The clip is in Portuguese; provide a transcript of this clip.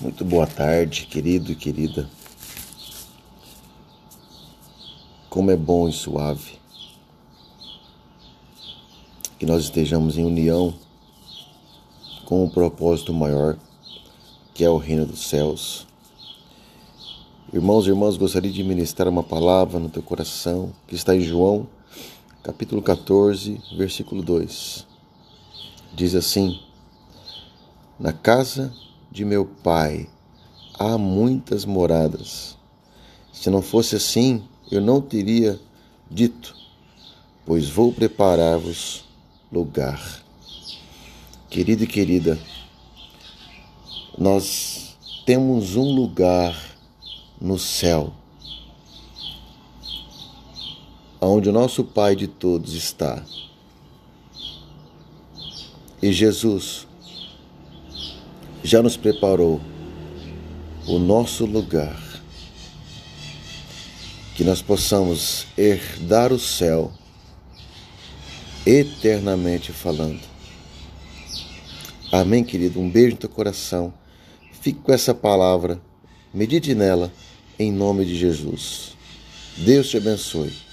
Muito boa tarde, querido e querida. Como é bom e suave que nós estejamos em união com um propósito maior, que é o reino dos céus. Irmãos e irmãs, gostaria de ministrar uma palavra no teu coração, que está em João, capítulo 14, versículo 2. Diz assim: Na casa de meu pai há muitas moradas. Se não fosse assim, eu não teria dito, pois vou preparar-vos lugar. Querido e querida, nós temos um lugar no céu, onde o nosso Pai de todos está. E Jesus já nos preparou o nosso lugar, que nós possamos herdar o céu eternamente falando. Amém, querido? Um beijo no teu coração. Fique com essa palavra, medite nela, em nome de Jesus. Deus te abençoe.